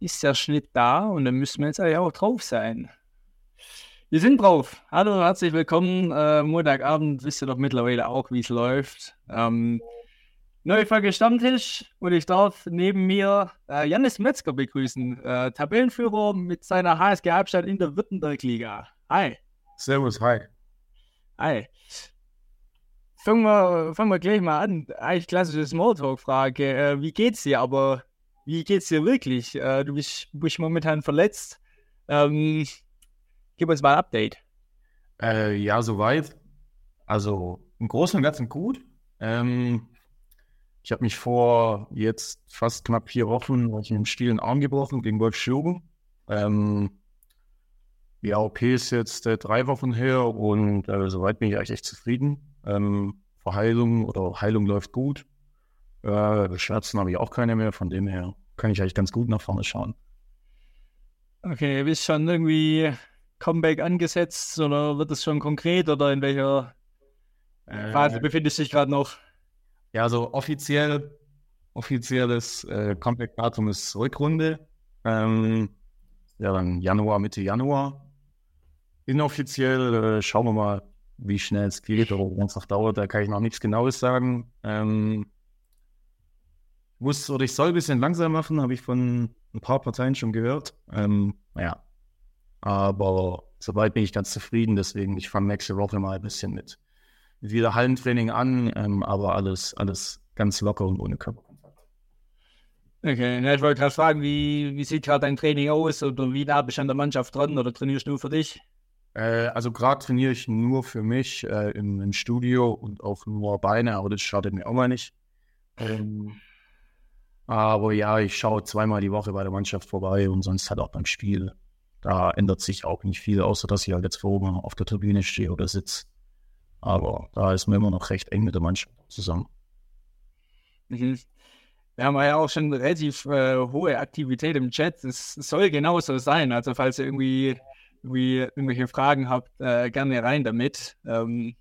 ist der Schnitt da und dann müssen wir jetzt eigentlich auch drauf sein. Wir sind drauf. Hallo, herzlich willkommen. Äh, Montagabend wisst ihr doch mittlerweile auch, wie es läuft. Ähm, neue Folge Stammtisch und ich darf neben mir äh, Janis Metzger begrüßen, äh, Tabellenführer mit seiner HSG Halbstadt in der Württemberg-Liga. Hi. Servus, hi. Hi. Fangen wir, fangen wir gleich mal an. Eigentlich klassische Smalltalk-Frage. Äh, wie geht's dir? Aber wie geht's dir wirklich? Äh, du bist, bist momentan verletzt. Ähm, gib uns mal ein Update. Äh, ja, soweit. Also im Großen und Ganzen gut. Ähm, ich habe mich vor jetzt fast knapp vier Wochen ich einen stilen Arm gebrochen gegen Wolf Schürgen. Ähm, die AOP ist jetzt äh, drei Wochen her und äh, soweit bin ich eigentlich echt zufrieden. Ähm, Verheilung oder Heilung läuft gut. Äh, Schmerzen habe ich auch keine mehr, von dem her kann ich eigentlich ganz gut nach vorne schauen. Okay, bist schon irgendwie Comeback angesetzt oder wird es schon konkret oder in welcher äh, Phase befindest du dich gerade noch? Ja, also offiziell, offizielles äh, Comeback-Datum ist Rückrunde. Ähm, ja, dann Januar, Mitte Januar. Inoffiziell äh, schauen wir mal, wie schnell es geht oder wenn es noch dauert, da kann ich noch nichts Genaues sagen. Ähm, muss oder ich soll ein bisschen langsam machen, habe ich von ein paar Parteien schon gehört. Ähm, naja, aber soweit bin ich ganz zufrieden, deswegen ich fange nächste Woche mal ein bisschen mit, mit wieder Hallentraining an, ähm, aber alles, alles ganz locker und ohne Körperkontakt. Okay, ich wollte gerade fragen, wie, wie sieht gerade dein Training aus oder wie nah bist du an der Mannschaft dran oder trainierst du nur für dich? Äh, also gerade trainiere ich nur für mich äh, im, im, Studio und auch nur Beine, aber das schadet mir auch mal nicht. Ähm, aber ja, ich schaue zweimal die Woche bei der Mannschaft vorbei und sonst halt auch beim Spiel. Da ändert sich auch nicht viel, außer dass ich halt jetzt vor oben auf der Tribüne stehe oder sitze. Aber da ist man immer noch recht eng mit der Mannschaft zusammen. Mhm. Wir haben ja auch schon relativ äh, hohe Aktivität im Chat. Es soll genauso sein. Also falls ihr irgendwie irgendwie irgendwelche Fragen habt, äh, gerne rein damit. Ähm,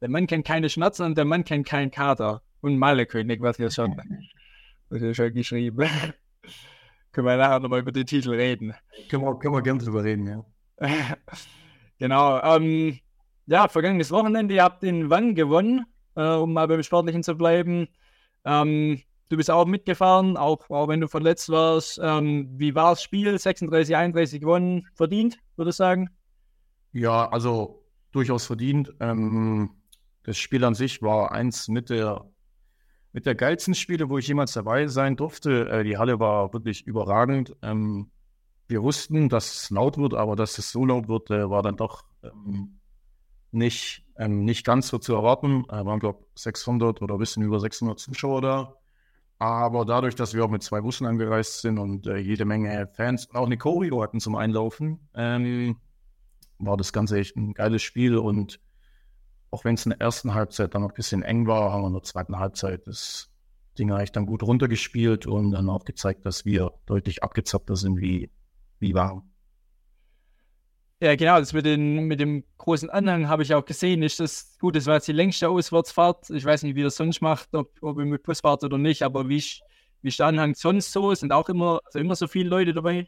der Mann kennt keine Schmerzen und der Mann kennt keinen Kater. Und Malekönig, was hier schon, was hier schon geschrieben. können wir nachher nochmal über den Titel reden. Können wir, können wir gerne drüber reden, ja. genau. Ähm, ja, vergangenes Wochenende, ihr habt den Wann gewonnen, äh, um mal beim Sportlichen zu bleiben. Ähm, Du bist auch mitgefahren, auch, auch wenn du verletzt warst. Ähm, wie war das Spiel? 36, 31 gewonnen, verdient, würde ich sagen? Ja, also durchaus verdient. Ähm, das Spiel an sich war eins mit der, mit der geilsten Spiele, wo ich jemals dabei sein durfte. Äh, die Halle war wirklich überragend. Ähm, wir wussten, dass es laut wird, aber dass es so laut wird, äh, war dann doch ähm, nicht, ähm, nicht ganz so zu erwarten. Äh, waren, glaube ich, 600 oder ein bisschen über 600 Zuschauer da. Aber dadurch, dass wir auch mit zwei Bussen angereist sind und äh, jede Menge Fans und auch eine Choreo hatten zum Einlaufen, ähm, war das Ganze echt ein geiles Spiel. Und auch wenn es in der ersten Halbzeit dann noch ein bisschen eng war, haben wir in der zweiten Halbzeit das Ding eigentlich dann gut runtergespielt und dann auch gezeigt, dass wir deutlich abgezockter sind wie, wie warm. Ja, genau, das mit, den, mit dem großen Anhang habe ich auch gesehen. Ist das gut, das war jetzt die längste Auswärtsfahrt. Ich weiß nicht, wie das sonst macht, ob, ob ihr mit Bus fahrt oder nicht, aber wie, wie ist der Anhang sonst so? Sind auch immer, also immer so viele Leute dabei?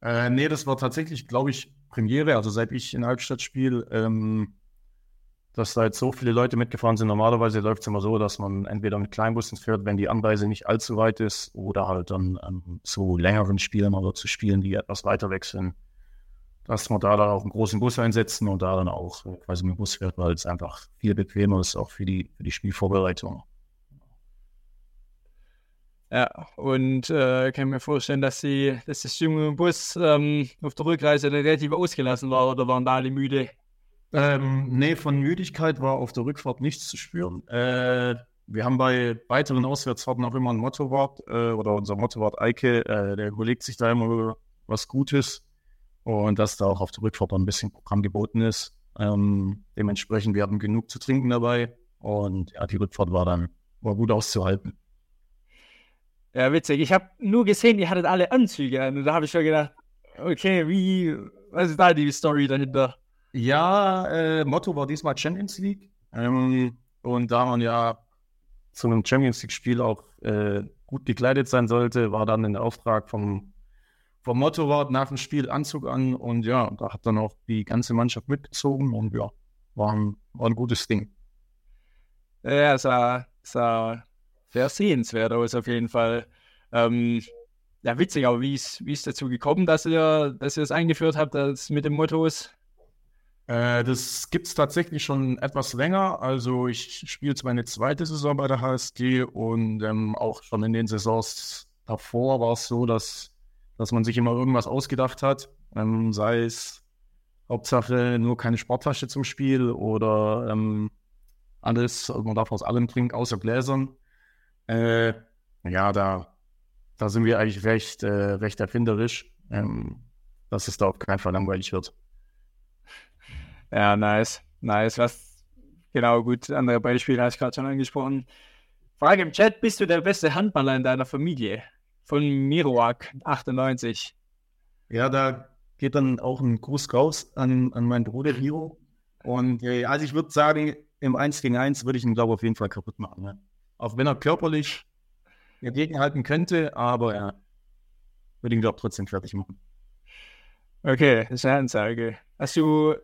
Äh, nee, das war tatsächlich, glaube ich, Premiere. Also seit ich in Halbstadt spiele, ähm, dass da jetzt so viele Leute mitgefahren sind. Normalerweise läuft es immer so, dass man entweder mit Kleinbussen fährt, wenn die Anreise nicht allzu weit ist, oder halt dann ähm, zu längeren Spielen oder zu Spielen, die etwas weiter sind dass wir da dann auch einen großen Bus einsetzen und da dann auch quasi mit dem Bus fährt, weil es einfach viel bequemer ist, auch für die, für die Spielvorbereitung. Ja, und äh, kann mir vorstellen, dass, sie, dass das junge Bus ähm, auf der Rückreise relativ ausgelassen war oder waren da alle müde? Ähm, nee, von Müdigkeit war auf der Rückfahrt nichts zu spüren. Äh, wir haben bei weiteren Auswärtsfahrten auch immer ein Motorwart äh, oder unser Motorwart Eike, äh, der überlegt sich da immer was Gutes und dass da auch auf der Rückfahrt ein bisschen Programm geboten ist. Ähm, dementsprechend, wir hatten genug zu trinken dabei und ja, die Rückfahrt war dann war gut auszuhalten. Ja, witzig. Ich habe nur gesehen, ihr hattet alle Anzüge an und da habe ich schon gedacht, okay, wie, was ist da die Story dahinter? Ja, äh, Motto war diesmal Champions League ähm, und da man ja zu einem Champions League-Spiel auch äh, gut gekleidet sein sollte, war dann der Auftrag vom vom Motto war nach dem Spiel Anzug an und ja, da hat dann auch die ganze Mannschaft mitgezogen und ja, war ein, war ein gutes Ding. Ja, sah, sah sehr sehenswert aus auf jeden Fall. Ähm, ja, witzig, aber wie ist es dazu gekommen, dass ihr, dass ihr es eingeführt habt, das mit dem Mottos? Äh, das gibt es tatsächlich schon etwas länger. Also ich spiele jetzt meine zweite Saison bei der HSG und ähm, auch schon in den Saisons davor war es so, dass, dass man sich immer irgendwas ausgedacht hat. Ähm, sei es Hauptsache nur keine Sporttasche zum Spiel oder ähm, alles, also man darf aus allem trinken, außer Gläsern. Äh, ja, da, da sind wir eigentlich recht, äh, recht erfinderisch, ähm, dass es da auf keinen Fall langweilig wird. Ja, nice. Nice. Was, genau, gut. Andere Beispiele hast du gerade schon angesprochen. Frage im Chat: Bist du der beste Handballer in deiner Familie? Von Miroak, 98. Ja, da geht dann auch ein Gruß raus an, an meinen Bruder Miro. Und äh, also ich würde sagen, im 1 gegen 1 würde ich ihn, glaube ich, auf jeden Fall kaputt machen. Ne? Auch wenn er körperlich dagegenhalten könnte, aber ja, würde ihn, glaube ich, trotzdem fertig machen. Okay, das ist eine Ansage. Hast du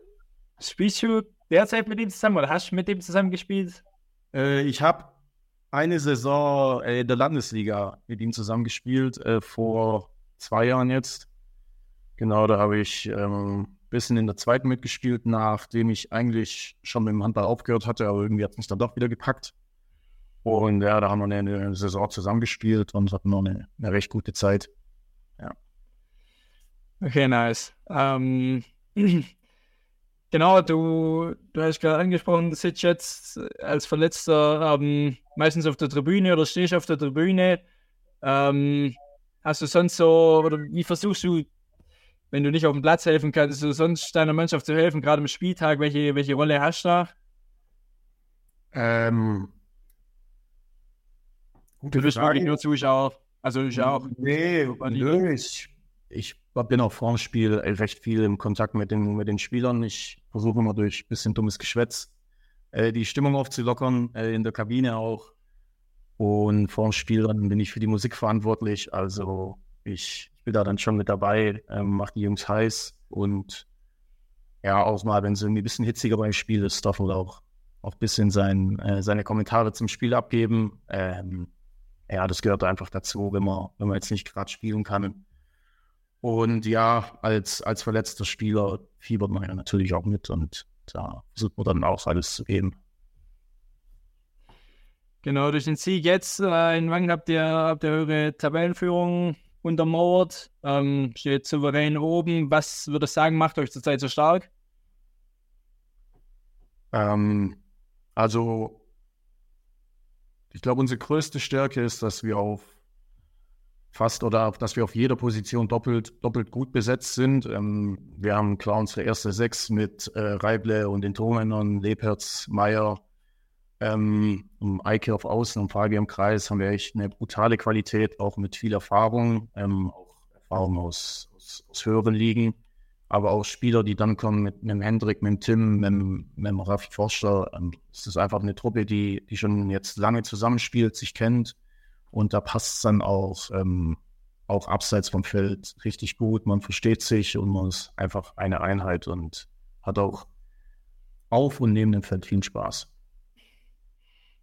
Spielst du derzeit mit ihm zusammen oder hast du mit ihm zusammen gespielt? Äh, ich habe eine Saison äh, in der Landesliga mit ihm zusammen gespielt, äh, vor zwei Jahren jetzt. Genau, da habe ich ein ähm, bisschen in der zweiten mitgespielt, nachdem ich eigentlich schon mit dem Handball aufgehört hatte, aber irgendwie hat es mich dann doch wieder gepackt. Und ja, da haben wir eine, eine Saison zusammengespielt und hatten noch eine, eine recht gute Zeit. Ja. Okay, nice. Ähm, Genau, du, du hast gerade angesprochen, du sitzt jetzt als Verletzter ähm, meistens auf der Tribüne oder stehst auf der Tribüne. Ähm, hast du sonst so, oder wie versuchst du, wenn du nicht auf dem Platz helfen kannst, du sonst deiner Mannschaft zu helfen, gerade am Spieltag, welche, welche Rolle hast du da? Ähm, du bist wirklich nur Zuschauer. Also ich auch. Nee, nö, ich, ich bin auch vor dem Spiel recht viel im Kontakt mit den, mit den Spielern. Ich versuche immer durch ein bisschen dummes Geschwätz äh, die Stimmung aufzulockern, äh, in der Kabine auch. Und vor dem Spiel dann bin ich für die Musik verantwortlich. Also ich, ich bin da dann schon mit dabei, ähm, mache die Jungs heiß und ja, auch mal, wenn es irgendwie ein bisschen hitziger beim Spiel ist, darf man auch, auch ein bisschen sein, äh, seine Kommentare zum Spiel abgeben. Ähm, ja, das gehört einfach dazu, wenn man, wenn man jetzt nicht gerade spielen kann. Und ja, als, als verletzter Spieler fiebert man ja natürlich auch mit und da versucht man dann auch alles zu geben. Genau, durch den Sieg jetzt äh, in Wangen habt ihr, habt ihr eure Tabellenführung untermauert, ähm, steht souverän oben. Was würde ich sagen, macht euch zurzeit so stark? Ähm, also, ich glaube, unsere größte Stärke ist, dass wir auf fast oder dass wir auf jeder Position doppelt, doppelt gut besetzt sind. Ähm, wir haben klar unsere erste Sechs mit äh, Reible und den Tormännern, Lebherz, Meier, ähm, Eike auf Außen und Fabi im Kreis haben wir echt eine brutale Qualität, auch mit viel Erfahrung, ähm, auch Erfahrung aus, aus, aus, höheren Ligen, aber auch Spieler, die dann kommen mit, mit dem Hendrik, mit dem Tim, mit, mit dem Raffi Forster. Ähm, es ist einfach eine Truppe, die, die schon jetzt lange zusammenspielt, sich kennt und da passt es dann auch, ähm, auch abseits vom Feld richtig gut. Man versteht sich und man ist einfach eine Einheit und hat auch auf und neben dem Feld viel Spaß.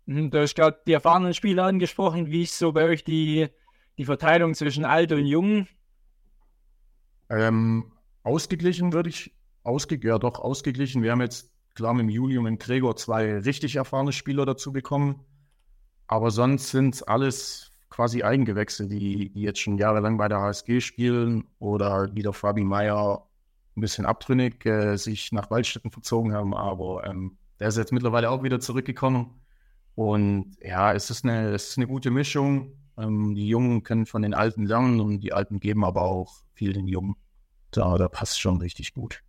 Mhm, du hast gerade die erfahrenen Spieler angesprochen. Wie ist so bei euch die, die Verteilung zwischen alt und jung? Ähm, ausgeglichen würde ich, ausge ja doch, ausgeglichen. Wir haben jetzt klar mit Julium und Gregor zwei richtig erfahrene Spieler dazu bekommen. Aber sonst sind es alles quasi Eigengewächse, die, die jetzt schon jahrelang bei der HSG spielen oder wie der Fabi Meyer ein bisschen abtrünnig äh, sich nach Waldstätten verzogen haben. Aber ähm, der ist jetzt mittlerweile auch wieder zurückgekommen. Und ja, es ist eine, es ist eine gute Mischung. Ähm, die Jungen können von den Alten lernen und die Alten geben aber auch viel den Jungen. Da, da passt schon richtig gut.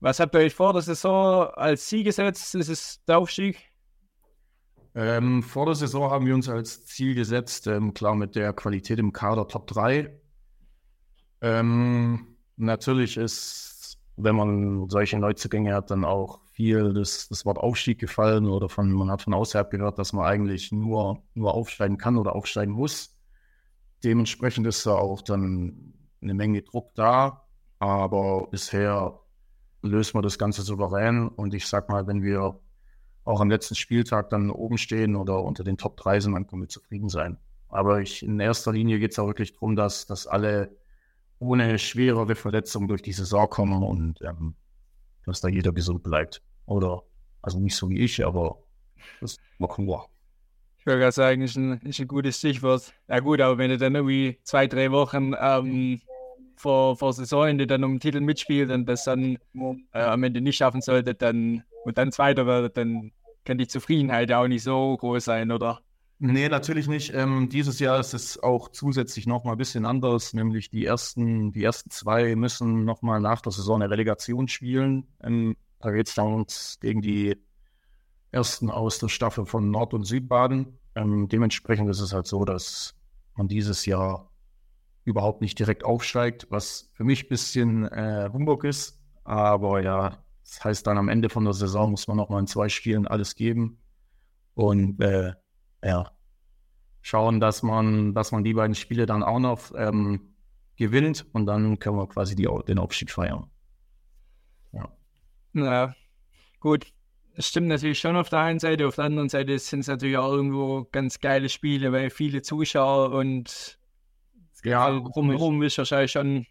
Was habt ihr euch vor der Saison als Ziel gesetzt? Ist es der Aufstieg? Ähm, vor der Saison haben wir uns als Ziel gesetzt, ähm, klar mit der Qualität im Kader Top 3. Ähm, natürlich ist, wenn man solche Neuzugänge hat, dann auch viel das, das Wort Aufstieg gefallen oder von, man hat von außerhalb gehört, dass man eigentlich nur, nur aufsteigen kann oder aufsteigen muss. dementsprechend ist da auch dann eine Menge Druck da. Aber bisher lösen wir das Ganze souverän. Und ich sag mal, wenn wir auch am letzten Spieltag dann oben stehen oder unter den Top 3 sind, dann können wir zufrieden sein. Aber ich, in erster Linie geht es auch wirklich darum, dass, dass alle ohne schwerere Verletzungen durch die Saison kommen und ähm, dass da jeder gesund bleibt. Oder, also nicht so wie ich, aber das machen wir. Ich würde sagen, ist ein, ist ein gutes Stichwort. Ja gut, aber wenn du dann irgendwie zwei, drei Wochen ähm, vor, vor Saisonende dann um den Titel mitspielt und das dann äh, am Ende nicht schaffen sollte, dann und dann Zweiter wird, dann kann die Zufriedenheit auch nicht so groß sein, oder? Nee, natürlich nicht. Ähm, dieses Jahr ist es auch zusätzlich nochmal ein bisschen anders, nämlich die ersten, die ersten zwei müssen nochmal nach der Saison eine Relegation spielen. Ähm, da geht es dann gegen die ersten aus der Staffel von Nord- und Südbaden. Ähm, dementsprechend ist es halt so, dass man dieses Jahr überhaupt nicht direkt aufsteigt, was für mich ein bisschen äh, Humbug ist. Aber ja, das heißt dann am Ende von der Saison muss man nochmal in zwei Spielen alles geben. Und äh, ja, schauen, dass man, dass man die beiden Spiele dann auch noch ähm, gewinnt und dann können wir quasi die, den Aufstieg feiern. Ja. ja, gut. Das stimmt natürlich schon auf der einen Seite. Auf der anderen Seite sind es natürlich auch irgendwo ganz geile Spiele, weil viele Zuschauer und ja, drumherum ist wahrscheinlich schon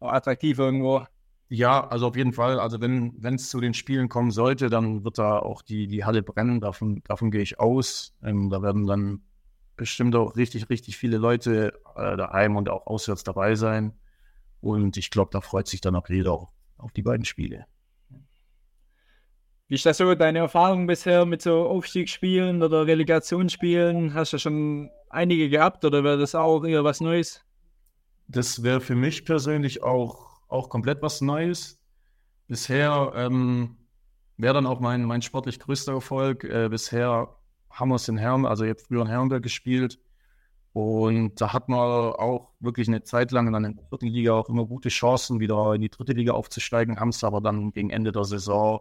attraktiv irgendwo. Ja, also auf jeden Fall. Also wenn es zu den Spielen kommen sollte, dann wird da auch die, die Halle brennen. Davon, davon gehe ich aus. Ähm, da werden dann bestimmt auch richtig, richtig viele Leute äh, daheim und auch auswärts dabei sein. Und ich glaube, da freut sich dann auch jeder auf, auf die beiden Spiele. Wie ist das so deine Erfahrung bisher mit so Aufstiegsspielen oder Relegationsspielen? Hast du schon einige gehabt oder wäre das auch eher was Neues? Das wäre für mich persönlich auch auch komplett was Neues. Bisher ähm, wäre dann auch mein, mein sportlich größter Erfolg. Äh, bisher haben wir es in Herm, also jetzt früher in Herrenberg gespielt. Und da hat man auch wirklich eine Zeit lang in der vierten Liga auch immer gute Chancen, wieder in die dritte Liga aufzusteigen, haben es aber dann gegen Ende der Saison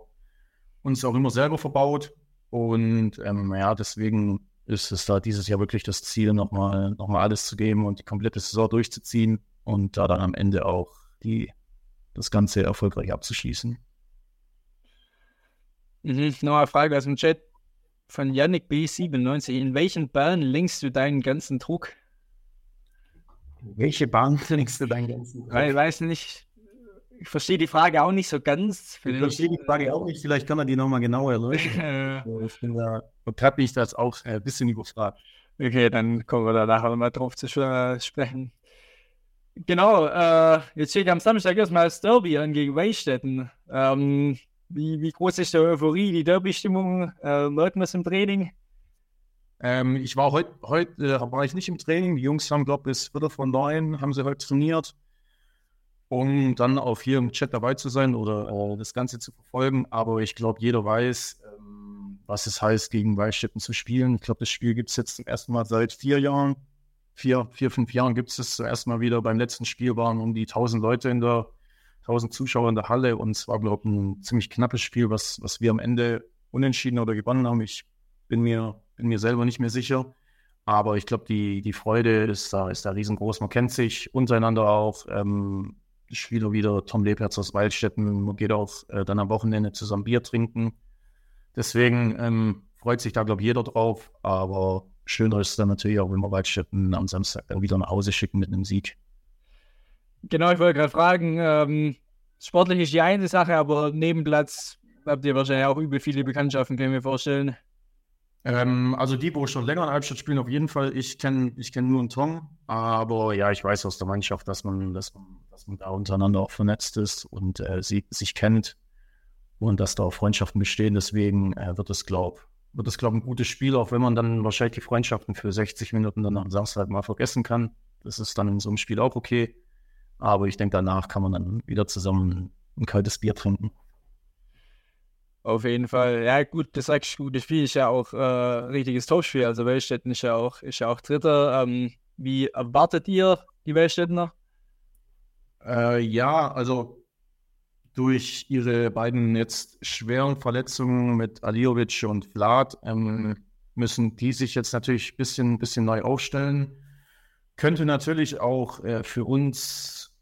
uns auch immer selber verbaut. Und ähm, ja, deswegen ist es da dieses Jahr wirklich das Ziel, nochmal noch mal alles zu geben und die komplette Saison durchzuziehen und da dann am Ende auch die das Ganze erfolgreich abzuschließen. Mhm. Noch eine Frage aus dem Chat von Yannick B97. In welchen Bahnen lenkst du deinen ganzen Druck? Welche Bahn lenkst du deinen ganzen Druck? Ich weiß nicht. Ich verstehe die Frage auch nicht so ganz. Vielleicht, ich verstehe die Frage auch nicht. Vielleicht kann er die nochmal genauer erläutern. ich bin da, habe mich das auch ein bisschen überfragt. Okay, dann kommen wir da nachher nochmal drauf zu sprechen. Genau, äh, jetzt steht am Samstag erstmal das Derby an gegen Weichstätten. Ähm, wie, wie groß ist die Euphorie, die Derby-Stimmung? Äh, merkt man im Training? Ähm, ich war heute, heute äh, war ich nicht im Training. Die Jungs haben, glaube ich, bis Viertel von neun haben sie heute trainiert, um dann auch hier im Chat dabei zu sein oder äh, das Ganze zu verfolgen. Aber ich glaube, jeder weiß, ähm, was es heißt, gegen Weichstätten zu spielen. Ich glaube, das Spiel gibt es jetzt zum ersten Mal seit vier Jahren vier, vier, fünf Jahren gibt es das zuerst mal wieder. Beim letzten Spiel waren um die 1000 Leute in der, 1000 Zuschauer in der Halle und es war, glaube ich, ein ziemlich knappes Spiel, was, was wir am Ende unentschieden oder gewonnen haben. Ich bin mir, bin mir selber nicht mehr sicher. Aber ich glaube, die, die Freude ist da, ist da riesengroß. Man kennt sich untereinander auch. Ähm, Spieler wieder Tom Lebherz aus Waldstätten. Man geht auch äh, dann am Wochenende zusammen Bier trinken. Deswegen ähm, freut sich da, glaube ich, jeder drauf. Aber schöner ist dann natürlich auch, wenn wir Waldstätten am Samstag dann wieder nach Hause schicken mit einem Sieg. Genau, ich wollte gerade fragen, ähm, sportlich ist die eine Sache, aber Nebenplatz habt ihr wahrscheinlich auch übel viele Bekanntschaften, können wir vorstellen. Ähm, also die, wo schon länger in Halbstadt spielen, auf jeden Fall. Ich kenne ich kenn nur einen Tom, aber ja, ich weiß aus der Mannschaft, dass man, dass man, dass man da untereinander auch vernetzt ist und äh, sie, sich kennt und dass da auch Freundschaften bestehen. Deswegen äh, wird es, glaube ich, wird es, glaube ich, ein gutes Spiel, auch wenn man dann wahrscheinlich die Freundschaften für 60 Minuten dann am Samstag mal vergessen kann. Das ist dann in so einem Spiel auch okay. Aber ich denke, danach kann man dann wieder zusammen ein kaltes Bier trinken. Auf jeden Fall. Ja, gut, das sagst du, das Spiel ist ja auch äh, richtiges Topspiel. Also Wellstetten ist ja auch, ist ja auch Dritter. Ähm, wie erwartet ihr die Wellstädtener? Äh, ja, also durch ihre beiden jetzt schweren Verletzungen mit Aliovic und Vlad ähm, müssen die sich jetzt natürlich ein bisschen, bisschen neu aufstellen. könnte natürlich auch äh, für uns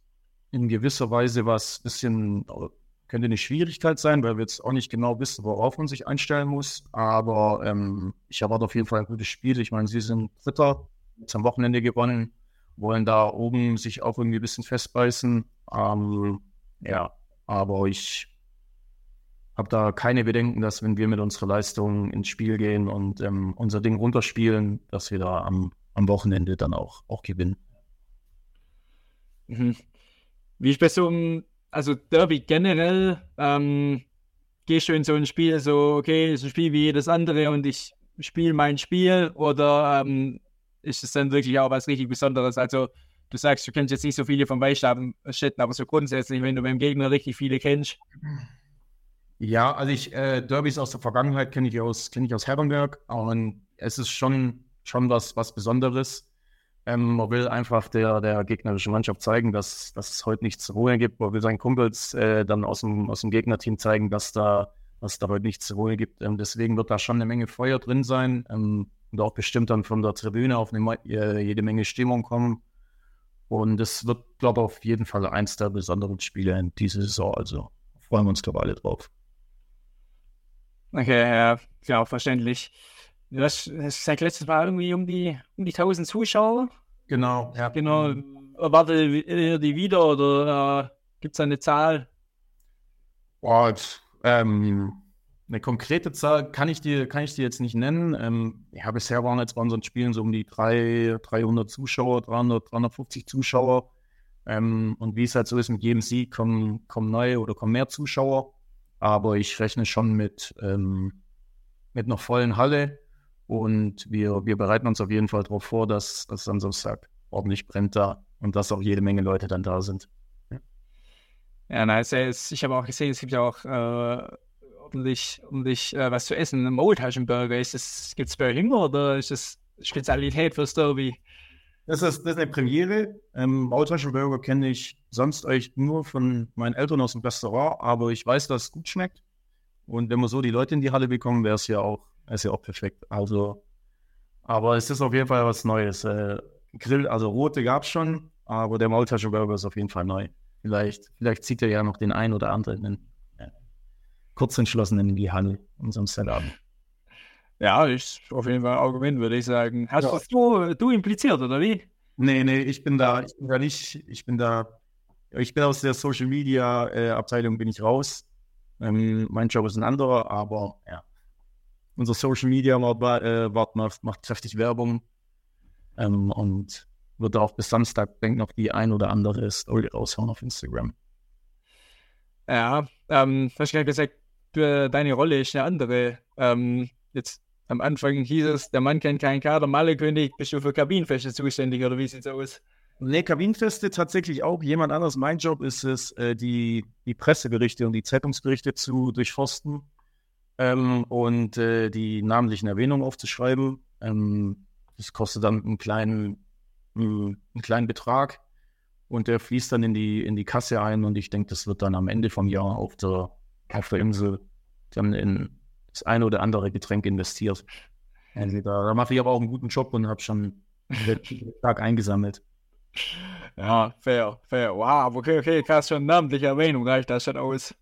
in gewisser Weise was bisschen, könnte eine Schwierigkeit sein, weil wir jetzt auch nicht genau wissen, worauf man sich einstellen muss. Aber ähm, ich erwarte auf jeden Fall ein gutes Spiel. Ich meine, sie sind Dritter, jetzt am Wochenende gewonnen, wollen da oben sich auch irgendwie ein bisschen festbeißen. Ähm, ja, aber ich habe da keine Bedenken, dass wenn wir mit unserer Leistung ins Spiel gehen und ähm, unser Ding runterspielen, dass wir da am, am Wochenende dann auch, auch gewinnen. Mhm. Wie ist bei so einem, also Derby generell, ähm, gehst du in so ein Spiel so, okay, ist ein Spiel wie jedes andere und ich spiele mein Spiel oder ähm, ist es dann wirklich auch was richtig Besonderes? Also du sagst, du kennst jetzt nicht so viele vom Weißstaben Städten, aber so grundsätzlich, wenn du beim Gegner richtig viele kennst. Ja, also ich, äh, Derbys aus der Vergangenheit kenne ich aus, kenne ich aus Herrenberg, und es ist schon, schon was, was Besonderes. Ähm, man will einfach der, der gegnerischen Mannschaft zeigen, dass, dass es heute nichts zu holen gibt. Man will seinen Kumpels äh, dann aus dem, aus dem Gegnerteam zeigen, dass da, dass da heute nichts zu holen gibt. Ähm, deswegen wird da schon eine Menge Feuer drin sein ähm, und auch bestimmt dann von der Tribüne auf eine, äh, jede Menge Stimmung kommen. Und es wird, glaube ich, auf jeden Fall eins der besonderen Spiele in dieser Saison. Also freuen wir uns, glaube ich, alle drauf. Okay, ja, klar, verständlich. Du hast, hast seit letztes Mal irgendwie um die, um die 1000 Zuschauer. Genau, ja. Genau. Erwartet ihr die wieder oder äh, gibt es eine Zahl? Boah, ähm, eine konkrete Zahl kann ich dir, kann ich dir jetzt nicht nennen. Ähm, ja, bisher waren jetzt bei unseren Spielen so um die 3, 300 Zuschauer, 300, 350 Zuschauer. Ähm, und wie es halt so ist, mit jedem Sieg kommen, kommen neue oder kommen mehr Zuschauer. Aber ich rechne schon mit, ähm, mit einer vollen Halle und wir, wir bereiten uns auf jeden Fall darauf vor, dass es am Samstag ordentlich brennt da und dass auch jede Menge Leute dann da sind. Ja, ja nice. Ich habe auch gesehen, es gibt ja auch äh, ordentlich, ordentlich äh, was zu essen. Ein Maultaschenburger, gibt es bei ihm oder ist das Spezialität fürs Derby? Das ist, das ist eine Premiere. Ähm, Maultaschenburger kenne ich sonst eigentlich nur von meinen Eltern aus dem Restaurant, aber ich weiß, dass es gut schmeckt. Und wenn wir so die Leute in die Halle bekommen, wäre es ja auch, ja auch perfekt. Also, aber es ist auf jeden Fall was Neues. Äh, Grill, also rote gab es schon, aber der Maultaschenburger ist auf jeden Fall neu. Vielleicht, vielleicht zieht er ja noch den einen oder anderen in, Kurzentschlossenen in die Halle, unserem Samstagabend. Ja, ist auf jeden Fall ein Argument, würde ich sagen. Hast ja. du, du impliziert, oder wie? Nee, nee, ich bin da, ich bin da nicht, ich bin da, ich bin aus der Social Media äh, Abteilung bin ich raus. Ähm, mein Job ist ein anderer, aber ja. Unser Social Media macht, äh, macht, macht kräftig Werbung ähm, und wird auch bis Samstag, denke noch die ein oder andere Story raushauen auf Instagram. Ja, ähm, du hast gerade gesagt, deine Rolle ist eine andere. Ähm, jetzt am Anfang hieß es, der Mann kennt keinen Kader, Mallekönig, bist du für Kabinenfeste zuständig oder wie sieht's aus? Nee, Kabinenfeste tatsächlich auch jemand anderes. Mein Job ist es, äh, die, die Presseberichte und die Zeitungsberichte zu durchforsten ähm, und äh, die namentlichen Erwähnungen aufzuschreiben. Ähm, das kostet dann einen kleinen, einen kleinen Betrag und der fließt dann in die, in die Kasse ein und ich denke, das wird dann am Ende vom Jahr auf der, auf der Insel dann in das eine oder andere Getränk investiert. Also da, mache ich aber auch einen guten Job und habe schon einen Tag eingesammelt. Ja, fair, fair. Wow, okay, okay, krass, schon namentliche Erwähnung reicht das schon aus.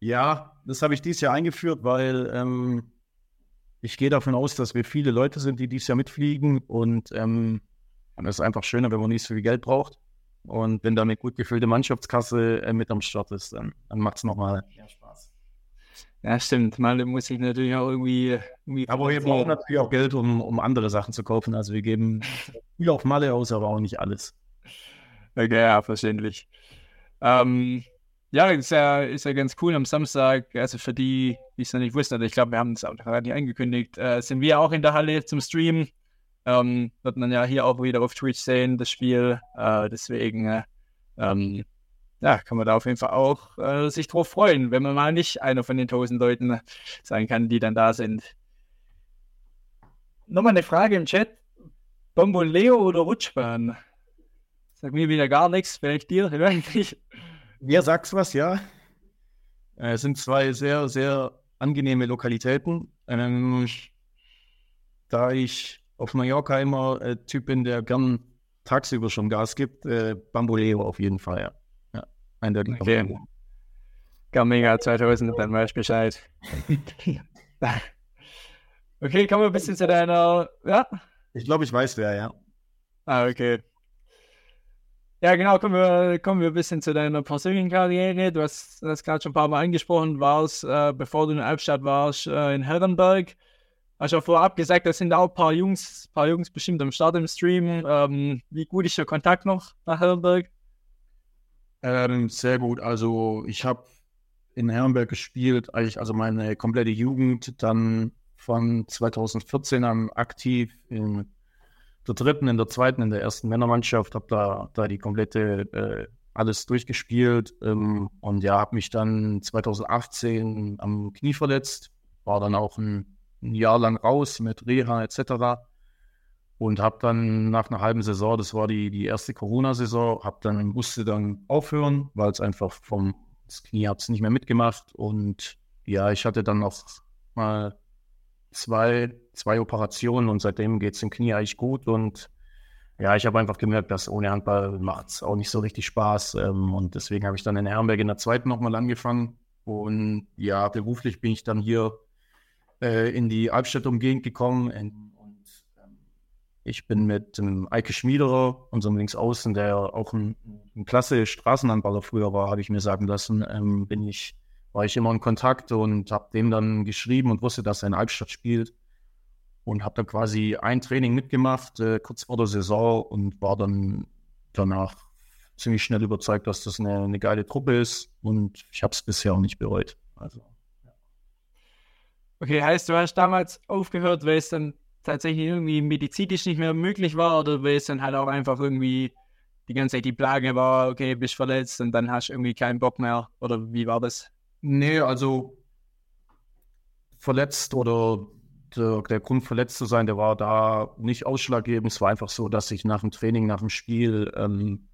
Ja, das habe ich dieses Jahr eingeführt, weil ähm, ich gehe davon aus, dass wir viele Leute sind, die dieses Jahr mitfliegen und ähm, es ist einfach schöner, wenn man nicht so viel Geld braucht. Und wenn da eine gut gefüllte Mannschaftskasse äh, mit am Start ist, dann, dann macht es nochmal mehr Spaß. Ja, stimmt. Man muss sich natürlich auch irgendwie. irgendwie aber wir brauchen natürlich auch Geld, um, um andere Sachen zu kaufen. Also wir geben viel auf Malle aus, aber auch nicht alles. Okay, ja, verständlich. Ähm, ja, ist ja, ist ja ganz cool am Samstag. Also für die, die es noch nicht wussten, ich glaube, wir haben es auch gerade nicht angekündigt, äh, sind wir auch in der Halle zum Stream. Ähm, wird man ja hier auch wieder auf Twitch sehen, das Spiel. Äh, deswegen äh, ähm, ja, kann man da auf jeden Fall auch äh, sich drauf freuen, wenn man mal nicht einer von den tausend Leuten sein kann, die dann da sind. Nochmal eine Frage im Chat. Bonbon Leo oder Rutschbahn? Sag mir wieder gar nichts, vielleicht dir, eigentlich. Mir sagt's was, ja. Es sind zwei sehr, sehr angenehme Lokalitäten. Ähm, da ich auf Mallorca immer äh, Typ bin, der gern tagsüber schon Gas gibt, äh, Bamboleo auf jeden Fall, ja. ja eindeutig. Okay. Gamega 2000, dann weiß ich Bescheid. okay, kommen wir ein bisschen zu deiner, ja? Ich glaube, ich weiß wer, ja. Ah, okay. Ja, genau, kommen wir, kommen wir ein bisschen zu deiner persönlichen Karriere. Du hast das gerade schon ein paar Mal angesprochen, warst, äh, bevor du in Albstadt warst, äh, in Herrenberg. Hast ja vorab gesagt, da sind auch ein paar Jungs, paar Jungs bestimmt am Start im Stream. Ähm, wie gut ist der Kontakt noch nach Herrenberg? Ähm, sehr gut. Also ich habe in Herrenberg gespielt, eigentlich also meine komplette Jugend, dann von 2014 an aktiv in der dritten, in der zweiten, in der ersten Männermannschaft, habe da, da die komplette äh, alles durchgespielt ähm, und ja, habe mich dann 2018 am Knie verletzt, war dann auch ein, ein Jahr lang raus mit Reha etc. Und habe dann nach einer halben Saison, das war die, die erste Corona-Saison, habe dann musste dann aufhören, weil es einfach vom das Knie hat es nicht mehr mitgemacht und ja, ich hatte dann noch mal zwei, zwei Operationen und seitdem geht es dem Knie eigentlich gut. Und ja, ich habe einfach gemerkt, dass ohne Handball macht es auch nicht so richtig Spaß. Ähm, und deswegen habe ich dann in Herrenberg in der zweiten nochmal angefangen. Und ja, beruflich bin ich dann hier äh, in die Albstadt-Umgegend gekommen. Und, und ähm, ich bin mit dem Eike Schmiederer, unserem Linksaußen, der auch ein, ein klasse Straßenhandballer früher war, habe ich mir sagen lassen, ähm, bin ich war ich immer in Kontakt und habe dem dann geschrieben und wusste, dass er in Albstadt spielt. Und habe dann quasi ein Training mitgemacht, äh, kurz vor der Saison und war dann danach ziemlich schnell überzeugt, dass das eine, eine geile Truppe ist. Und ich habe es bisher auch nicht bereut. Also. Okay, heißt, du hast damals aufgehört, weil es dann tatsächlich irgendwie medizinisch nicht mehr möglich war oder weil es dann halt auch einfach irgendwie die ganze Zeit die Plage war, okay, bist verletzt und dann hast du irgendwie keinen Bock mehr? Oder wie war das? Nee, also verletzt oder der, der, Grund verletzt zu sein, der war da nicht ausschlaggebend. Es war einfach so, dass ich nach dem Training, nach dem Spiel ähm,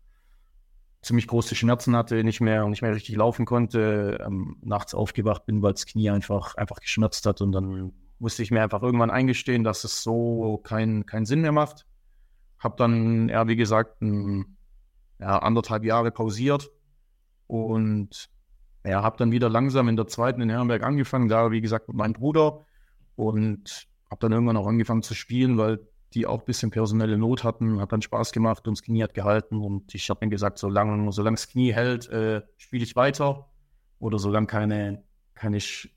ziemlich große Schmerzen hatte, nicht mehr, nicht mehr richtig laufen konnte, ähm, nachts aufgewacht bin, weil das Knie einfach, einfach geschmerzt hat und dann musste ich mir einfach irgendwann eingestehen, dass es so keinen kein Sinn mehr macht. Hab dann, ja, wie gesagt, ein, ja, anderthalb Jahre pausiert und ja, habe dann wieder langsam in der zweiten in Herrenberg angefangen, da wie gesagt mit meinem Bruder und habe dann irgendwann auch angefangen zu spielen, weil die auch ein bisschen personelle Not hatten, hat dann Spaß gemacht und das Knie hat gehalten und ich habe dann gesagt, solange, solange das Knie hält, äh, spiele ich weiter oder solange keine, keine sch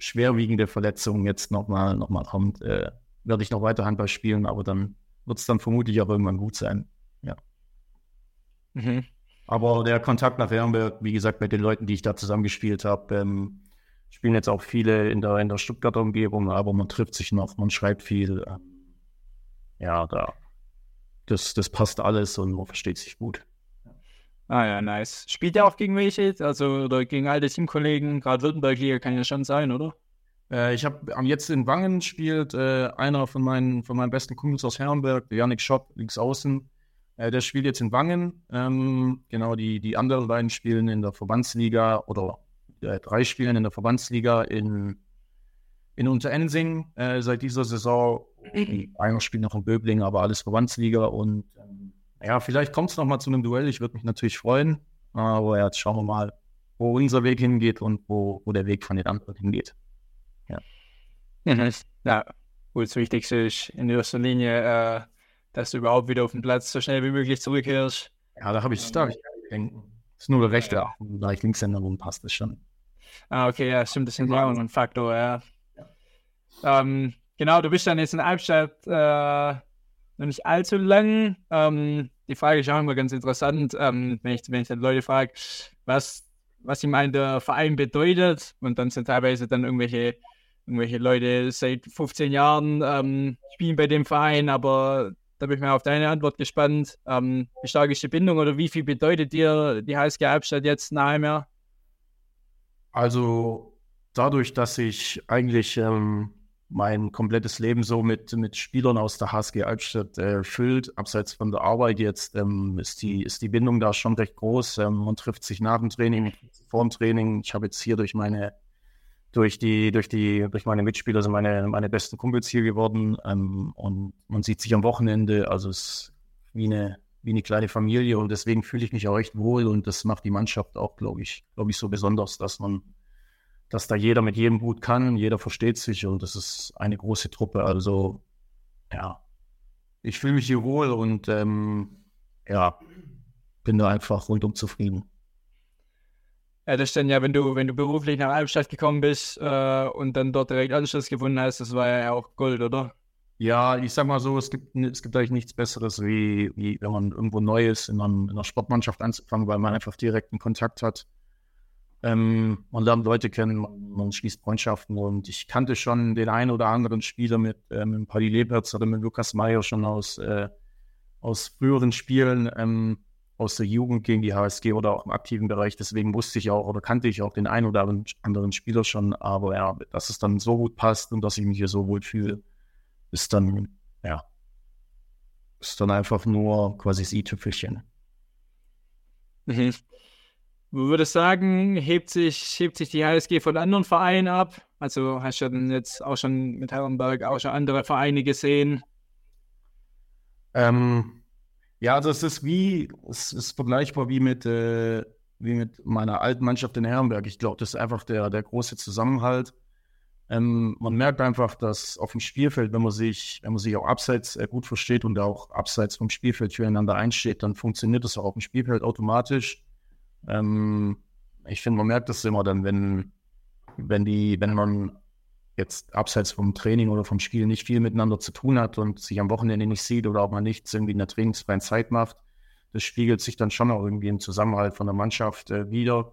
schwerwiegende Verletzung jetzt nochmal noch mal kommt, äh, werde ich noch weiter Handball spielen, aber dann wird es dann vermutlich auch irgendwann gut sein. Ja. Mhm. Aber der Kontakt nach Wernberg, wie gesagt, mit den Leuten, die ich da zusammengespielt habe, ähm, spielen jetzt auch viele in der, in der Stuttgarter Umgebung, aber man trifft sich noch, man schreibt viel. Ähm, ja, da, das, das passt alles und man versteht sich gut. Ah ja, nice. Spielt ihr auch gegen welche? Also oder gegen alte Teamkollegen? Gerade Württemberg-Liga kann ja schon sein, oder? Äh, ich habe jetzt in Wangen spielt äh, einer von meinen, von meinen besten Kumpels aus Herrenberg, Janik Schopp, links außen. Äh, der spielt jetzt in Wangen. Ähm, genau, die, die anderen beiden spielen in der Verbandsliga oder äh, drei spielen in der Verbandsliga in, in Unterensing äh, seit dieser Saison. Einer spielt noch in Böbling, aber alles Verbandsliga. Und ähm, ja, vielleicht kommt es nochmal zu einem Duell. Ich würde mich natürlich freuen. Aber ja, jetzt schauen wir mal, wo unser Weg hingeht und wo, wo der Weg von den anderen hingeht. Ja. Ja, gut, das Wichtigste ist in erster Linie äh, dass du überhaupt wieder auf den Platz so schnell wie möglich zurückkehrst. Ja, da habe ich, da hab ich denken. Das ist nur der rechte ja. da ich Linkshänder bin, passt das schon. Ah, okay, ja, stimmt, das ist ein Faktor, ja. Ähm, genau, du bist dann jetzt in Albstadt äh, noch nicht allzu lang. Ähm, die Frage ist auch immer ganz interessant, ähm, wenn, ich, wenn ich dann Leute frage, was, was ihm ein der Verein bedeutet. Und dann sind teilweise dann irgendwelche, irgendwelche Leute seit 15 Jahren ähm, spielen bei dem Verein, aber da bin ich mal auf deine Antwort gespannt. Ähm, wie stark ist die Bindung oder wie viel bedeutet dir die HSG Albstadt jetzt nahe mehr? Also dadurch, dass ich eigentlich ähm, mein komplettes Leben so mit, mit Spielern aus der HSG Albstadt äh, füllt, abseits von der Arbeit jetzt, ähm, ist, die, ist die Bindung da schon recht groß. Ähm, man trifft sich nach dem Training, vor dem Training. Ich habe jetzt hier durch meine durch die, durch die, durch meine Mitspieler sind meine, meine besten Kumpels hier geworden. Ähm, und man sieht sich am Wochenende. Also es wie eine, wie eine kleine Familie und deswegen fühle ich mich auch echt wohl und das macht die Mannschaft auch, glaube ich, glaube ich, so besonders, dass man, dass da jeder mit jedem gut kann, jeder versteht sich und das ist eine große Truppe. Also ja, ich fühle mich hier wohl und ähm, ja, bin da einfach rundum zufrieden. Ja, das ist dann ja, wenn du, wenn du beruflich nach Albstadt gekommen bist äh, und dann dort direkt Anschluss gefunden hast, das war ja auch Gold, oder? Ja, ich sag mal so, es gibt, es gibt eigentlich nichts Besseres, wie, wie wenn man irgendwo neu ist, in, einem, in einer Sportmannschaft anzufangen, weil man einfach direkten Kontakt hat. Ähm, man lernt Leute kennen, man, man, schließt Freundschaften und ich kannte schon den einen oder anderen Spieler mit, äh, mit Paddy Leberts oder mit Lukas Meyer schon aus, äh, aus früheren Spielen. Ähm, aus der Jugend gegen die HSG oder auch im aktiven Bereich. Deswegen wusste ich auch oder kannte ich auch den einen oder anderen Spieler schon. Aber ja, dass es dann so gut passt und dass ich mich hier so wohl fühle, ist dann, ja, ist dann einfach nur quasi das i-Tüpfelchen. Mhm. Du würdest sagen, hebt sich, hebt sich die HSG von anderen Vereinen ab? Also hast du dann jetzt auch schon mit Herrenberg auch schon andere Vereine gesehen? Ähm, ja, also es ist wie, es ist vergleichbar wie mit, äh, wie mit meiner alten Mannschaft in Herrenberg. Ich glaube, das ist einfach der, der große Zusammenhalt. Ähm, man merkt einfach, dass auf dem Spielfeld, wenn man sich, wenn man sich auch abseits äh, gut versteht und auch abseits vom Spielfeld füreinander einsteht, dann funktioniert das auch auf dem Spielfeld automatisch. Ähm, ich finde, man merkt das immer dann, wenn, wenn die, wenn man jetzt abseits vom Training oder vom Spiel nicht viel miteinander zu tun hat und sich am Wochenende nicht sieht oder ob man nichts irgendwie in der trainingsfreien Zeit macht, das spiegelt sich dann schon auch irgendwie im Zusammenhalt von der Mannschaft äh, wieder.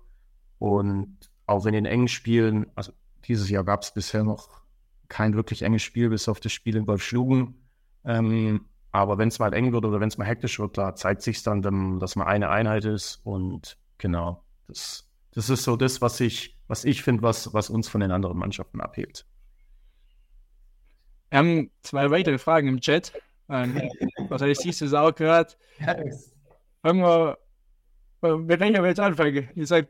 Und auch in den engen Spielen, also dieses Jahr gab es bisher noch kein wirklich enges Spiel, bis auf das Spiel in Wolfschlugen. Ähm, aber wenn es mal eng wird oder wenn es mal hektisch wird, da zeigt sich dann, dann, dass man eine Einheit ist. Und genau, das, das ist so das, was ich, was ich finde, was, was uns von den anderen Mannschaften abhebt. Wir haben zwei weitere Fragen im Chat. Ähm, wahrscheinlich siehst du es auch gerade. Fangen wir, mit welcher jetzt anfangen? Ihr sagt,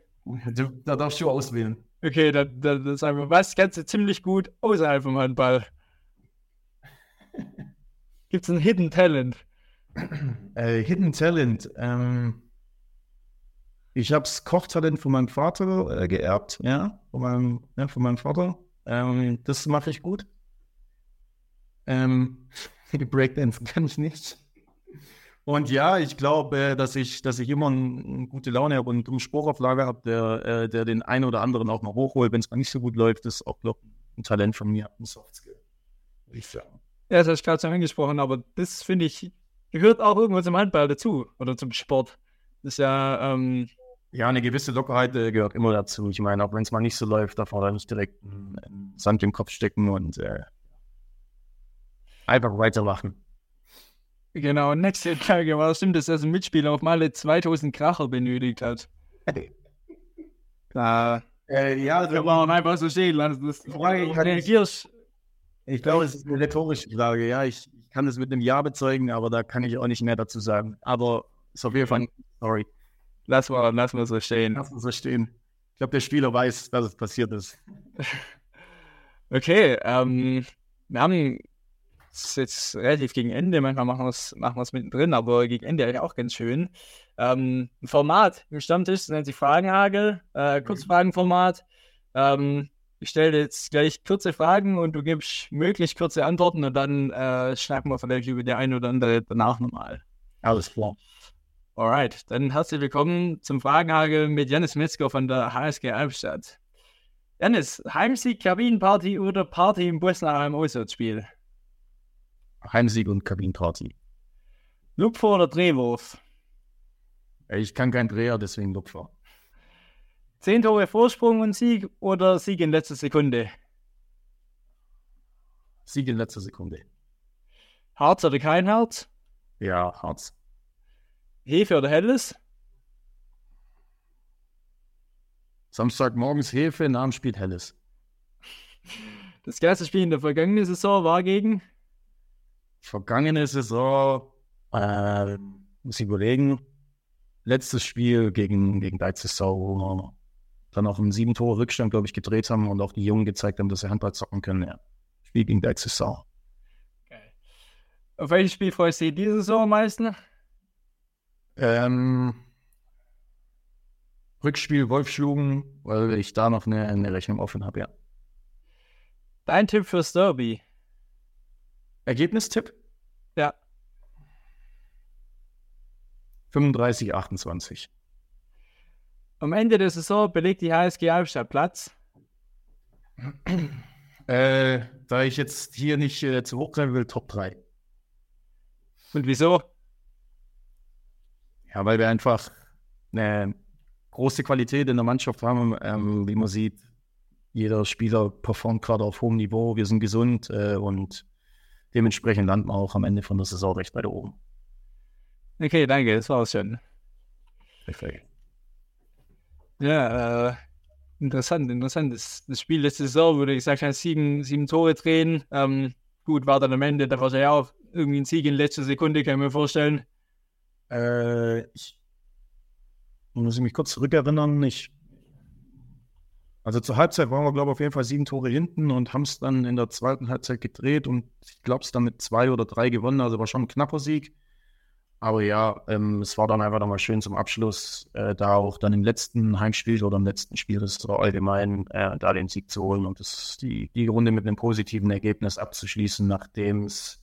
da darfst du auswählen. Okay, dann, dann sagen wir, was kennst du ziemlich gut außerhalb vom Handball? Gibt es ein Hidden Talent? Äh, Hidden Talent. Ähm, ich habe das Kochtalent von meinem Vater äh, geerbt, ja, von meinem, ja, von meinem Vater. Ähm, das mache ich gut. Ähm, Breakdance kann ich nicht. Und ja, ich glaube, dass ich, dass ich immer eine gute Laune habe und einen Spruch auf Lager habe, der, äh, der den einen oder anderen auch mal hochholt, wenn es mal nicht so gut läuft, ist auch, glaube ein Talent von mir, ein Softskill, würde ich sagen. Ja, das hast du gerade schon angesprochen, aber das finde ich, gehört auch irgendwo zum Handball dazu oder zum Sport. Das ist ja, ähm, ja, eine gewisse Lockerheit äh, gehört immer dazu. Ich meine, auch wenn es mal nicht so läuft, darf man da nicht direkt einen, Sand im Kopf stecken und äh, einfach weitermachen. Genau, nächste Frage war, stimmt es, dass ein Mitspieler auf Male 2000 Kracher benötigt hat? Da. Äh, ja, also, kann man einfach so stehen lassen. Das Frage, ich reagierst. Ich glaube, es ist eine rhetorische Frage. Ja, ich, ich kann das mit einem Ja bezeugen, aber da kann ich auch nicht mehr dazu sagen. Aber ist auf jeden Fall, sorry. Lass mal, lass mal so stehen. Lass mal so stehen. Ich glaube, der Spieler weiß, dass es passiert ist. okay, ähm, wir haben jetzt relativ gegen Ende, manchmal machen wir es machen mittendrin, aber gegen Ende eigentlich auch ganz schön. Ähm, ein Format im Stammtisch, das nennt sich Fragenhagel, äh, Kurzfragenformat. Ähm, ich stelle jetzt gleich kurze Fragen und du gibst möglichst kurze Antworten und dann äh, schnacken wir vielleicht über die eine oder andere danach nochmal. Alles klar. Alright, dann herzlich willkommen zum Fragenhagel mit Janis Metzger von der HSG Albstadt. Janis, Heimsieg, Kabinenparty oder Party im Bus nach einem Auswärtsspiel? Heimsieg und Kabinenparty. Lupfer oder Drehwurf? Ich kann kein Dreher, deswegen Lupfer. Zehn Tore Vorsprung und Sieg oder Sieg in letzter Sekunde? Sieg in letzter Sekunde. Harz oder kein Harz? Ja, Harz. Hefe oder Helles? Samstagmorgens Hefe, nach dem Spiel Helles. Das erste Spiel in der vergangenen Saison war gegen? vergangene Saison, äh, muss ich überlegen, letztes Spiel gegen, gegen Deizessau, dann auch einen sieben Tore Rückstand, glaube ich, gedreht haben und auch die Jungen gezeigt haben, dass sie Handball zocken können. Ja. Spiel gegen Deizessau. Okay. Auf welches Spiel freust du dich diese Saison am meisten? Ähm, Rückspiel Wolf schlugen, weil ich da noch eine, eine Rechnung offen habe, ja. Dein Tipp fürs Derby? Ergebnistipp? Ja. 35, 28. Am Ende der Saison belegt die HSG Albstadt Platz. Äh, da ich jetzt hier nicht äh, zu hoch sein will, Top 3. Und wieso? Ja, weil wir einfach eine große Qualität in der Mannschaft haben, ähm, wie man sieht. Jeder Spieler performt gerade auf hohem Niveau, wir sind gesund äh, und dementsprechend landen wir auch am Ende von der Saison recht weit oben. Okay, danke, das war auch schön. Perfekt. Ja, äh, interessant, interessant. Das, das Spiel letzte Saison würde ich sagen, sieben, sieben Tore drehen. Ähm, gut, war dann am Ende, da war ja auch irgendwie ein Sieg in letzter Sekunde, kann ich mir vorstellen. Äh, ich muss mich kurz zurückerinnern. Ich, also zur Halbzeit waren wir, glaube ich, auf jeden Fall sieben Tore hinten und haben es dann in der zweiten Halbzeit gedreht und ich glaube, es dann mit zwei oder drei gewonnen. Also war schon ein knapper Sieg. Aber ja, ähm, es war dann einfach nochmal schön zum Abschluss, äh, da auch dann im letzten Heimspiel oder im letzten Spiel das war allgemein äh, da den Sieg zu holen und das, die, die Runde mit einem positiven Ergebnis abzuschließen, nachdem es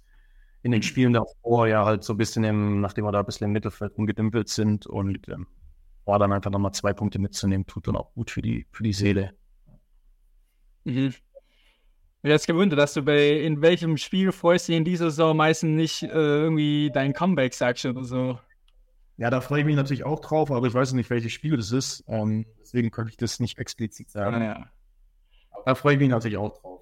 in den Spielen davor ja halt so ein bisschen im, nachdem wir da ein bisschen im Mittelfeld rumgedümpelt sind und ähm, war dann einfach nochmal zwei Punkte mitzunehmen, tut dann auch gut für die, für die Seele. Mhm. Ich habe gewundert, dass du bei in welchem Spiel freust du dich in dieser Saison meistens nicht äh, irgendwie dein Comeback sagst oder so. Ja, da freue ich mich natürlich auch drauf, aber ich weiß nicht, welches Spiel das ist. Ähm, deswegen könnte ich das nicht explizit sagen. Ah, ja. Da freue ich mich natürlich auch drauf.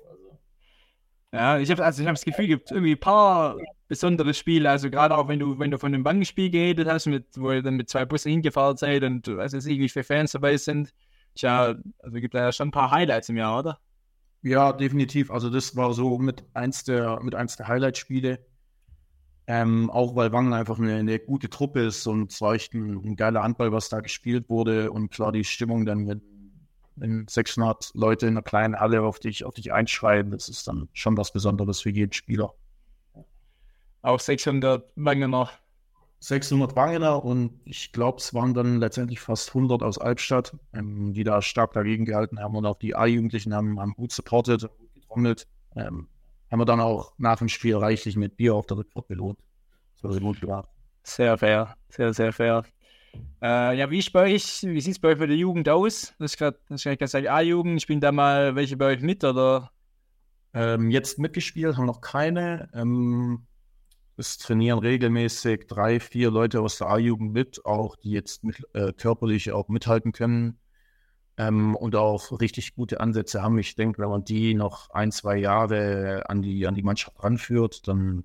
Ja, ich habe also hab das Gefühl, es gibt irgendwie ein paar besondere Spiele, also gerade auch wenn du, wenn du von einem Bankenspiel geredet hast, mit, wo ihr dann mit zwei Bussen hingefahren seid und weiß nicht, wie viele Fans dabei sind. Tja, also gibt da ja schon ein paar Highlights im Jahr, oder? Ja, definitiv. Also das war so mit eins der, mit eins der Highlight-Spiele. Ähm, auch weil Wangen einfach eine, eine, gute Truppe ist und es war echt ein, ein, geiler Handball, was da gespielt wurde. Und klar, die Stimmung dann, wenn 600 Leute in einer kleinen Halle auf dich, auf dich einschreiben, das ist dann schon was Besonderes für jeden Spieler. Auch 600 Wangener 600 Wangener und ich glaube, es waren dann letztendlich fast 100 aus Albstadt, ähm, die da stark dagegen gehalten haben und auch die A-Jugendlichen haben, haben gut supportet, gut getrommelt. Ähm, haben wir dann auch nach dem Spiel reichlich mit Bier auf der Rückfahrt belohnt. So gut gemacht. Sehr fair, sehr, sehr fair. Äh, ja, wie wie sieht es bei euch bei der Jugend aus? Das ist gerade, sagen, A-Jugend, spielen da mal welche bei euch mit oder? Ähm, jetzt mitgespielt haben noch keine. Ähm, es trainieren regelmäßig drei, vier Leute aus der A-Jugend mit, auch die jetzt mit, äh, körperlich auch mithalten können ähm, und auch richtig gute Ansätze haben. Ich denke, wenn man die noch ein, zwei Jahre an die, an die Mannschaft ranführt, dann,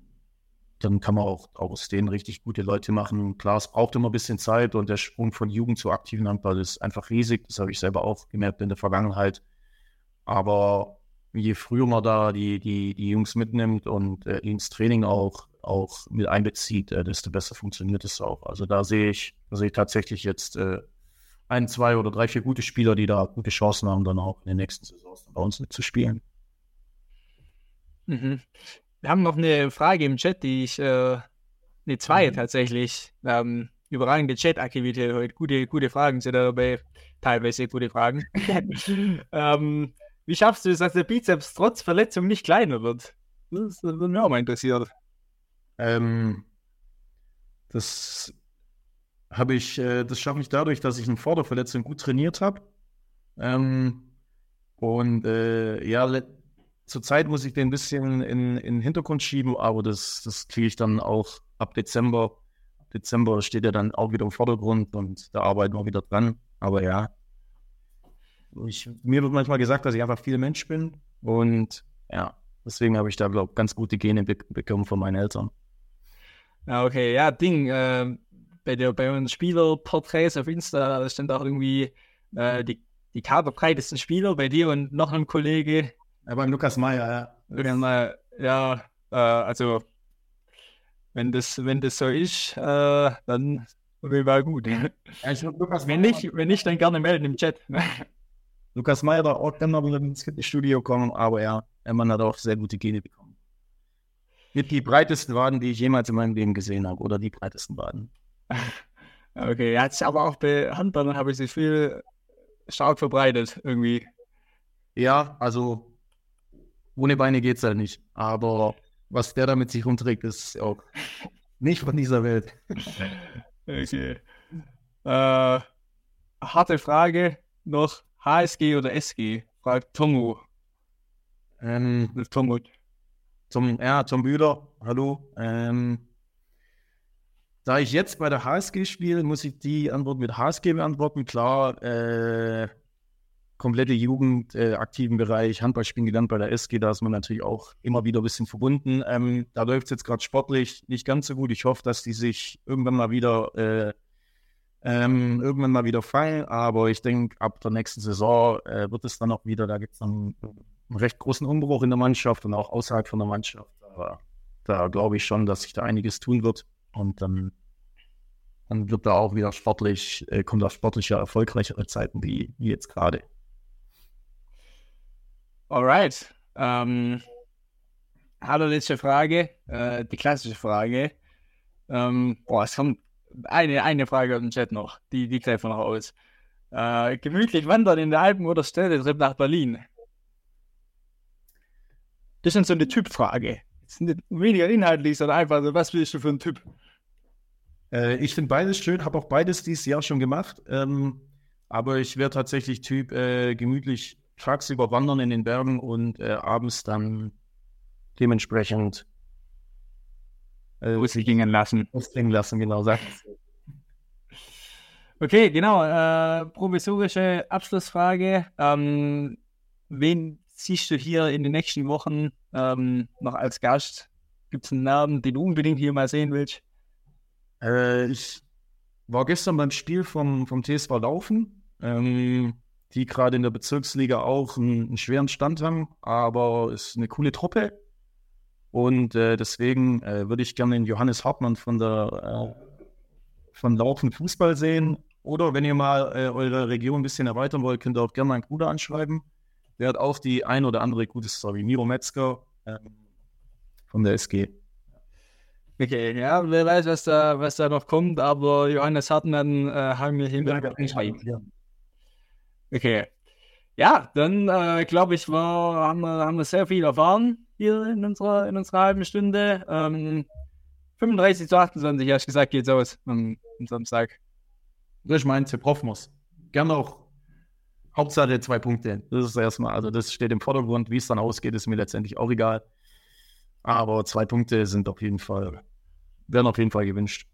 dann kann man auch aus denen richtig gute Leute machen. Klar, es braucht immer ein bisschen Zeit und der Sprung von Jugend zu aktiven Handball ist einfach riesig. Das habe ich selber auch gemerkt in der Vergangenheit. Aber je früher man da die, die, die Jungs mitnimmt und äh, ins Training auch auch mit einbezieht, äh, desto besser funktioniert es auch. Also da sehe ich, da sehe ich tatsächlich jetzt äh, ein, zwei oder drei, vier gute Spieler, die da gute Chancen haben, dann auch in den nächsten Saisons bei uns mitzuspielen. Mhm. Wir haben noch eine Frage im Chat, die ich, äh, ne, zwei mhm. tatsächlich. Ähm, überragende Chat-Aktivität heute. Gute, gute Fragen sind dabei. Teilweise gute Fragen. ähm, wie schaffst du es, dass der Bizeps trotz Verletzung nicht kleiner wird? Das würde mich auch mal interessiert. Ähm, das habe ich, äh, das schaffe ich dadurch, dass ich eine Vorderverletzung gut trainiert habe. Ähm, und äh, ja, zurzeit muss ich den ein bisschen in, in den Hintergrund schieben, aber das, das kriege ich dann auch ab Dezember. Dezember steht er dann auch wieder im Vordergrund und da arbeiten wir wieder dran. Aber ja, ich, mir wird manchmal gesagt, dass ich einfach viel Mensch bin und ja, deswegen habe ich da, glaube ich, ganz gute Gene be bekommen von meinen Eltern. Ja, okay, ja, Ding. Äh, bei, der, bei unseren Spielerporträts auf Insta, da stand auch irgendwie äh, die, die kaderbreitesten Spieler bei dir und noch ein Kollege. Ja, beim Lukas Meyer, ja. Lukas Meyer, ja, äh, also wenn das, wenn das so ist, äh, dann war gut. Ja, ich Lukas wenn, nicht, wenn nicht, dann gerne melden im Chat. Lukas Meyer da auch gerne mal ins Studio kommen, aber ja, Mann hat auch sehr gute Gene bekommen mit die breitesten Waden, die ich jemals in meinem Leben gesehen habe. Oder die breitesten Waden. Okay, ja, aber auch bei Handballern habe ich sich viel stark verbreitet irgendwie. Ja, also ohne Beine geht es halt nicht. Aber was der da mit sich rumträgt, ist auch nicht von dieser Welt. Okay. Äh, harte Frage noch. HSG oder SG? Fragt Tongo. Ähm, Tom, Tom, ja, Tom Bühler, hallo. Ähm, da ich jetzt bei der HSG spiele, muss ich die Antwort mit HSG beantworten. Klar, äh, komplette Jugend, äh, Bereich, Handballspielen gelernt bei der SG, da ist man natürlich auch immer wieder ein bisschen verbunden. Ähm, da läuft es jetzt gerade sportlich nicht ganz so gut. Ich hoffe, dass die sich irgendwann mal wieder äh, ähm, irgendwann mal wieder fallen, aber ich denke, ab der nächsten Saison äh, wird es dann auch wieder, da gibt es dann einen recht großen Umbruch in der Mannschaft und auch außerhalb von der Mannschaft. Aber da glaube ich schon, dass sich da einiges tun wird und dann, dann wird da auch wieder sportlich, äh, kommt da sportlicher, erfolgreichere Zeiten wie, wie jetzt gerade. Alright. Ähm, allerletzte Frage, äh, die klassische Frage. Ähm, boah, es kommt eine, eine Frage aus dem Chat noch, die, die greifen noch aus. Äh, gemütlich wandern in den Alpen oder Städtetrip nach Berlin? Das ist so eine Typfrage. Weniger inhaltlich, sondern einfach so, was bist du für ein Typ? Äh, ich finde beides schön, habe auch beides dieses Jahr schon gemacht. Ähm, aber ich wäre tatsächlich Typ äh, gemütlich tagsüber wandern in den Bergen und äh, abends dann dementsprechend äh, ausklingen lassen. Ausklingen lassen, genau. Sagt. Okay, genau. Äh, provisorische Abschlussfrage. Ähm, wen siehst du hier in den nächsten Wochen ähm, noch als Gast? Gibt es einen Namen, den du unbedingt hier mal sehen willst? Äh, ich war gestern beim Spiel vom, vom TSV Laufen, ähm, die gerade in der Bezirksliga auch einen, einen schweren Stand haben, aber es ist eine coole Truppe. Und äh, deswegen äh, würde ich gerne den Johannes Hartmann von der äh, von Laufen Fußball sehen. Oder wenn ihr mal äh, eure Region ein bisschen erweitern wollt, könnt ihr auch gerne meinen Bruder anschreiben. Der hat auch die ein oder andere gute Story. Miro Metzger ähm, von der SG. Okay, ja, wer weiß, was da, was da noch kommt, aber Johannes Hartmann äh, haben wir hinterher Okay. Ja, dann äh, glaube ich, war, haben, wir, haben wir sehr viel erfahren hier in unserer, in unserer halben Stunde. Ähm, 35 zu 28, hast du gesagt, geht's aus am, am Samstag. Ich meine, Zeprofmos. Gerne auch Hauptsache zwei Punkte. Das ist erstmal, also das steht im Vordergrund. Wie es dann ausgeht, ist mir letztendlich auch egal. Aber zwei Punkte sind auf jeden Fall, werden auf jeden Fall gewünscht.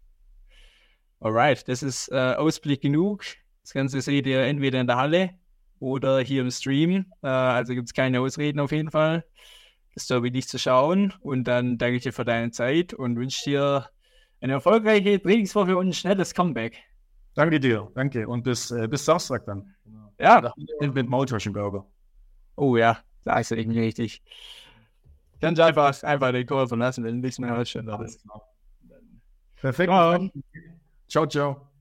Alright, das ist äh, Ausblick genug. Das Ganze seht ihr entweder in der Halle oder hier im Stream. Äh, also gibt es keine Ausreden auf jeden Fall. Das Derby nicht zu schauen. Und dann danke ich dir für deine Zeit und wünsche dir eine erfolgreiche Trainingswoche und ein schnelles Comeback. Danke dir, danke. Und bis, äh, bis Samstag dann. Ja. Mit Maultaschenburger. Oh ja, da ist ich mich richtig. Kannst einfach, einfach den Call verlassen, wenn nichts mehr hörst. Perfekt. Ciao, ciao. ciao.